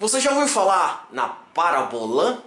Você já ouviu falar na marobada!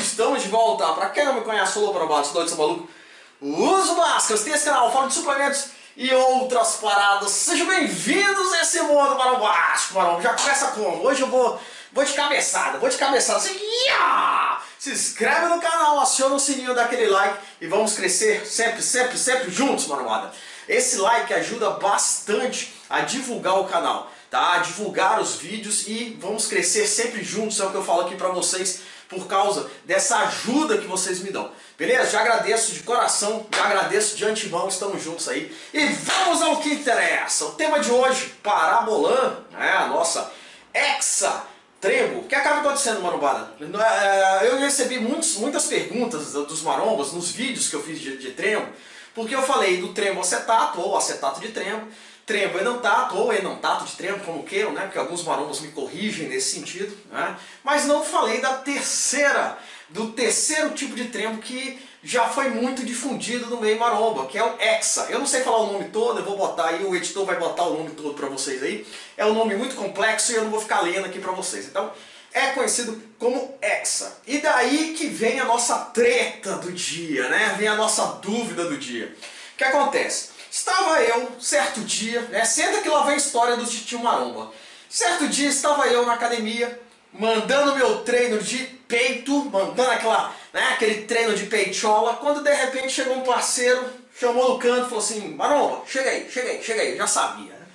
Estamos de volta. Pra quem não me conhece, sou o Marobada, sou doido, sou maluco. Uso máscaras, tem esse canal, falo de suplementos e outras paradas. Sejam bem-vindos a esse mundo marombástico, maromba. Já começa como? Hoje eu vou, vou de cabeçada, vou de cabeçada. Assim, ia! Se inscreve no canal, aciona o sininho, dá aquele like e vamos crescer sempre, sempre, sempre juntos, marombada. Esse like ajuda bastante a divulgar o canal, tá? A divulgar os vídeos e vamos crescer sempre juntos, é o que eu falo aqui pra vocês, por causa dessa ajuda que vocês me dão. Beleza? Já agradeço de coração, já agradeço de antemão, estamos juntos aí. E vamos ao que interessa. O tema de hoje, Parabolan, né? a nossa Hexa Trembo. O que acaba acontecendo, marombada? É, Eu recebi muitos, muitas perguntas dos marombas nos vídeos que eu fiz de, de trembo, porque eu falei do trembo acetato ou acetato de trembo, trembo enantato ou enantato de trembo, como queiram, né? Porque alguns marombas me corrigem nesse sentido, né? Mas não falei da terceira, do terceiro tipo de trembo que já foi muito difundido no meio maromba, que é o Hexa. Eu não sei falar o nome todo, eu vou botar aí, o editor vai botar o nome todo para vocês aí. É um nome muito complexo e eu não vou ficar lendo aqui para vocês. Então, é conhecido como Hexa. E daí que vem a nossa treta do dia, né? Vem a nossa dúvida do dia. O que acontece? Estava eu, certo dia, né? Senta que lá vem a história do tio Maromba. Certo dia estava eu na academia, mandando meu treino de peito, mandando aquela, né, aquele treino de peitola, quando de repente chegou um parceiro, chamou no canto e falou assim, Maromba, chega aí, chega aí, chega aí, já sabia. Né?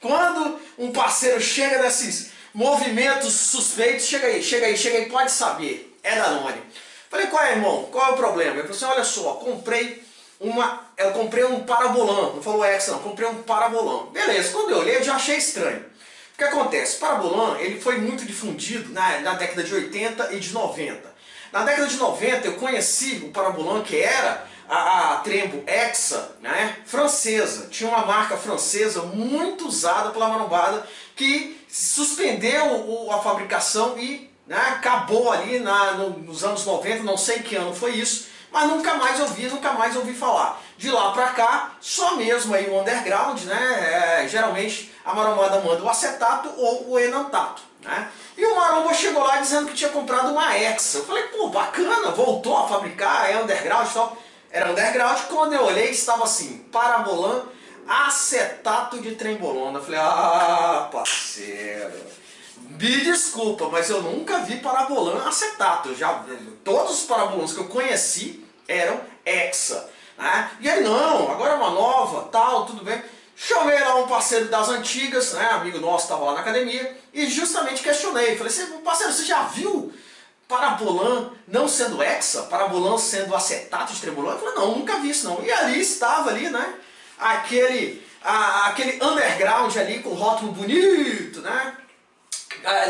Quando um parceiro chega nesses movimentos suspeitos, chega aí, chega aí, chega aí, pode saber, é Danone. Falei, qual é, irmão? Qual é o problema? Ele falou assim, olha só, comprei uma, eu comprei um parabolão, não falou Hexa não, comprei um parabolão. Beleza, quando eu olhei eu já achei estranho. O que acontece? O parabolão ele foi muito difundido na, na década de 80 e de 90. Na década de 90 eu conheci o parabolão que era a, a Trembo Hexa, né, francesa. Tinha uma marca francesa muito usada pela marombada que suspendeu o, a fabricação e né, acabou ali na, no, nos anos 90, não sei que ano foi isso, mas nunca mais ouvi, nunca mais ouvi falar. De lá pra cá, só mesmo aí o underground, né? É, geralmente a marombada manda o acetato ou o enantato, né? E o maromba chegou lá dizendo que tinha comprado uma Hexa. Eu falei, pô, bacana, voltou a fabricar, é underground e tal. Era underground, quando eu olhei estava assim, Parabolan, acetato de trembolona. Eu falei, ah, parceiro... Me desculpa, mas eu nunca vi parabolan acetato. Eu já, todos os parabolans que eu conheci eram hexa. Né? E aí, não, agora é uma nova, tal, tudo bem. Chamei lá um parceiro das antigas, né, amigo nosso estava lá na academia, e justamente questionei. Falei assim, parceiro, você já viu parabolan não sendo hexa? Parabolan sendo acetato de trembolona? Eu falei, não, nunca vi isso não. E ali estava ali, né, aquele, a, aquele underground ali com rótulo bonito, né,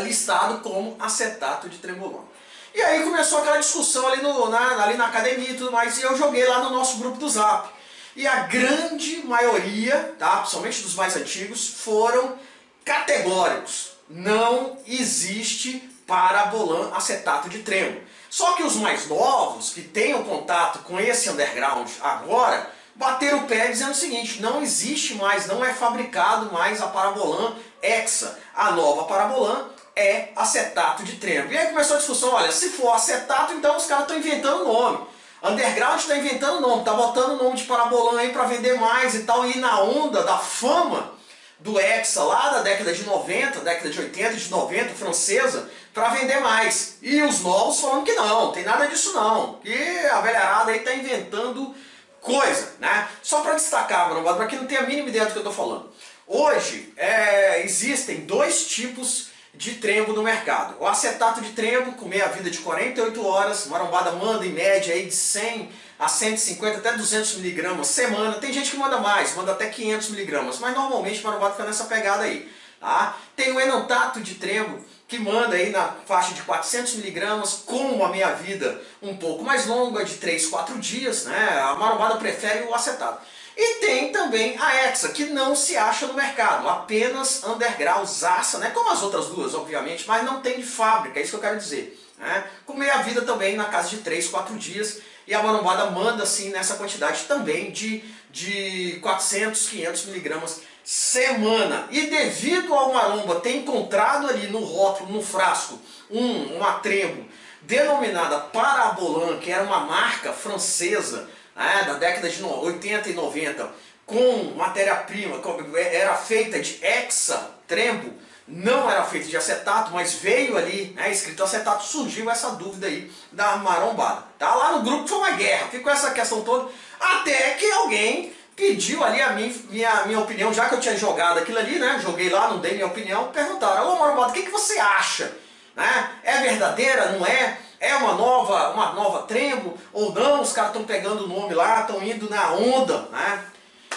listado como acetato de trembolona. E aí começou aquela discussão ali, no, na, ali na academia e tudo mais, e eu joguei lá no nosso grupo do Zap. E a grande maioria, tá, principalmente dos mais antigos, foram categóricos. Não existe parabolan acetato de tremo. Só que os mais novos, que tenham contato com esse underground agora, bateram o pé dizendo o seguinte, não existe mais, não é fabricado mais a parabolan hexa. A nova parabolan é acetato de tremo. E aí começou a discussão, olha, se for acetato, então os caras estão inventando nome. Underground está inventando nome, está botando nome de parabolã aí para vender mais e tal, e na onda da fama do Hexa lá da década de 90, década de 80, de 90, francesa, para vender mais. E os novos falando que não, tem nada disso não, que a velharada aí está inventando coisa, né? Só para destacar, para quem não tem a mínima ideia do que eu estou falando. Hoje é, existem dois tipos de trembo no mercado. O acetato de trembo, com meia vida de 48 horas, marombada manda em média aí de 100 a 150 até 200 miligramas semana. Tem gente que manda mais, manda até 500 miligramas, mas normalmente marombada fica nessa pegada aí. Tá? Tem o enantato de trembo, que manda aí na faixa de 400 miligramas com uma meia-vida um pouco mais longa, de 3, 4 dias, né? A marombada prefere o acetato. E tem também a Hexa, que não se acha no mercado, apenas underground, zaça, né? como as outras duas, obviamente, mas não tem de fábrica, é isso que eu quero dizer. Né? Com meia-vida também na casa de 3, 4 dias, e a marombada manda assim nessa quantidade também de, de 400, 500 miligramas semana. E devido ao maromba ter encontrado ali no rótulo, no frasco, um, uma trembo denominada Parabolan, que era uma marca francesa né, da década de 80 e 90, com matéria-prima, era feita de hexa, trembo, não era feito de acetato, mas veio ali, né, escrito acetato, surgiu essa dúvida aí da marombada. Tá? Lá no grupo foi uma guerra, ficou essa questão toda, até que alguém pediu ali a minha, minha, minha opinião, já que eu tinha jogado aquilo ali, né? Joguei lá, não dei minha opinião, perguntaram, ô Marombado, o que, que você acha? Né? É verdadeira, não é? É uma nova, uma nova trembo ou não? Os caras estão pegando o nome lá, estão indo na onda, né?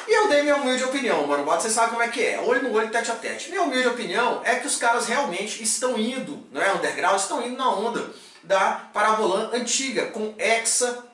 E eu dei minha humilde opinião, Marombado, você sabe como é que é, olho no olho, tete a tete. Minha humilde opinião é que os caras realmente estão indo, não é underground, estão indo na onda da Parabolan antiga, com Hexa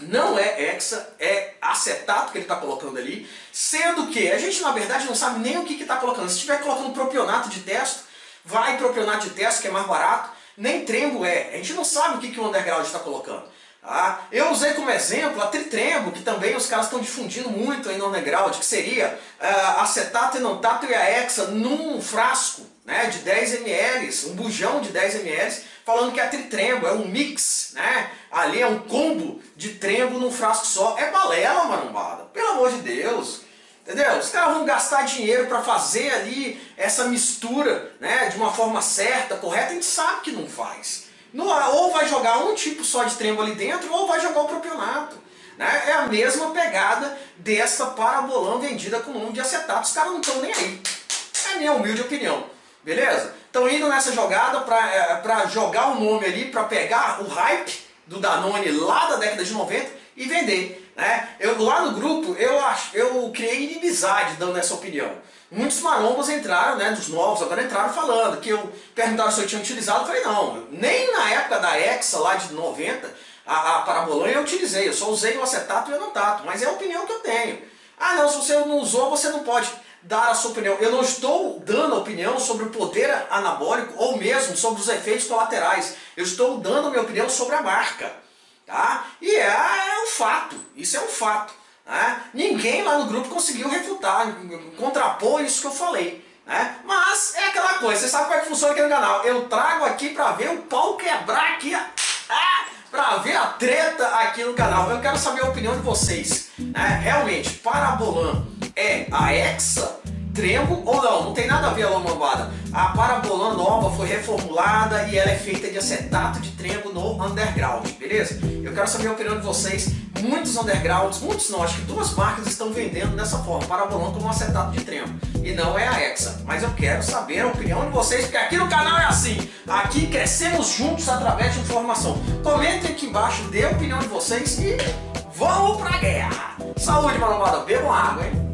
não é hexa, é acetato que ele está colocando ali, sendo que a gente na verdade não sabe nem o que está colocando. Se estiver colocando propionato de testo, vai propionato de testo que é mais barato, nem trembo é. A gente não sabe o que, que o underground está colocando. Tá? Eu usei como exemplo a tritrembo, que também os caras estão difundindo muito aí no underground, que seria uh, acetato, enantato e a hexa num frasco né, de 10 ml, um bujão de 10 ml, falando que é tritrembo, é um mix, né? Ali é um combo de trembo num frasco só. É balela, marombada. Pelo amor de Deus. Entendeu? Os caras vão gastar dinheiro para fazer ali essa mistura, né, de uma forma certa, correta, a gente sabe que não faz. ou vai jogar um tipo só de trembo ali dentro, ou vai jogar o propionato. Né? É a mesma pegada dessa parabolão vendida com nome de acetato. Os caras não estão nem aí. É a minha humilde opinião. Beleza? Estão indo nessa jogada para é, jogar o nome ali, para pegar o hype do Danone lá da década de 90 e vender. Né? Eu, lá no grupo eu, eu criei inimizade dando essa opinião. Muitos marombas entraram, né, dos novos agora entraram falando, que eu perguntaram se eu tinha utilizado, eu falei não, nem na época da Exa lá de 90, a, a parabolanha eu utilizei, eu só usei o acetato e o anantato, mas é a opinião que eu tenho. Ah não, se você não usou, você não pode dar a sua opinião. Eu não estou dando opinião sobre o poder anabólico ou mesmo sobre os efeitos colaterais. Eu estou dando a minha opinião sobre a marca. Tá? E é, é um fato, isso é um fato. Né? Ninguém lá no grupo conseguiu refutar, contrapor isso que eu falei. Né? Mas é aquela coisa, você sabe como é que funciona aqui no canal. Eu trago aqui para ver o pau quebrar aqui, ah, para ver a treta aqui no canal. Eu quero saber a opinião de vocês. Né? Realmente, Parabolan é a Hexa Trembo ou não? Não tem nada a ver a lombada. A Parabolan nova foi reformulada e ela é feita de acetato de trembo no underground, beleza? Eu quero saber a opinião de vocês. Muitos undergrounds, muitos não, acho que duas marcas estão vendendo dessa forma, Parabolan como acetato de trembo. E não é a Hexa. Mas eu quero saber a opinião de vocês, porque aqui no canal é assim. Aqui crescemos juntos através de informação. Comentem aqui embaixo, dê a opinião de vocês e vamos pra guerra. Saúde, marombada. Bebam água, hein?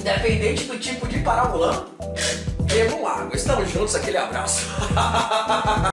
Independente do tipo de parabolão, bebam água. Estamos juntos, aquele abraço.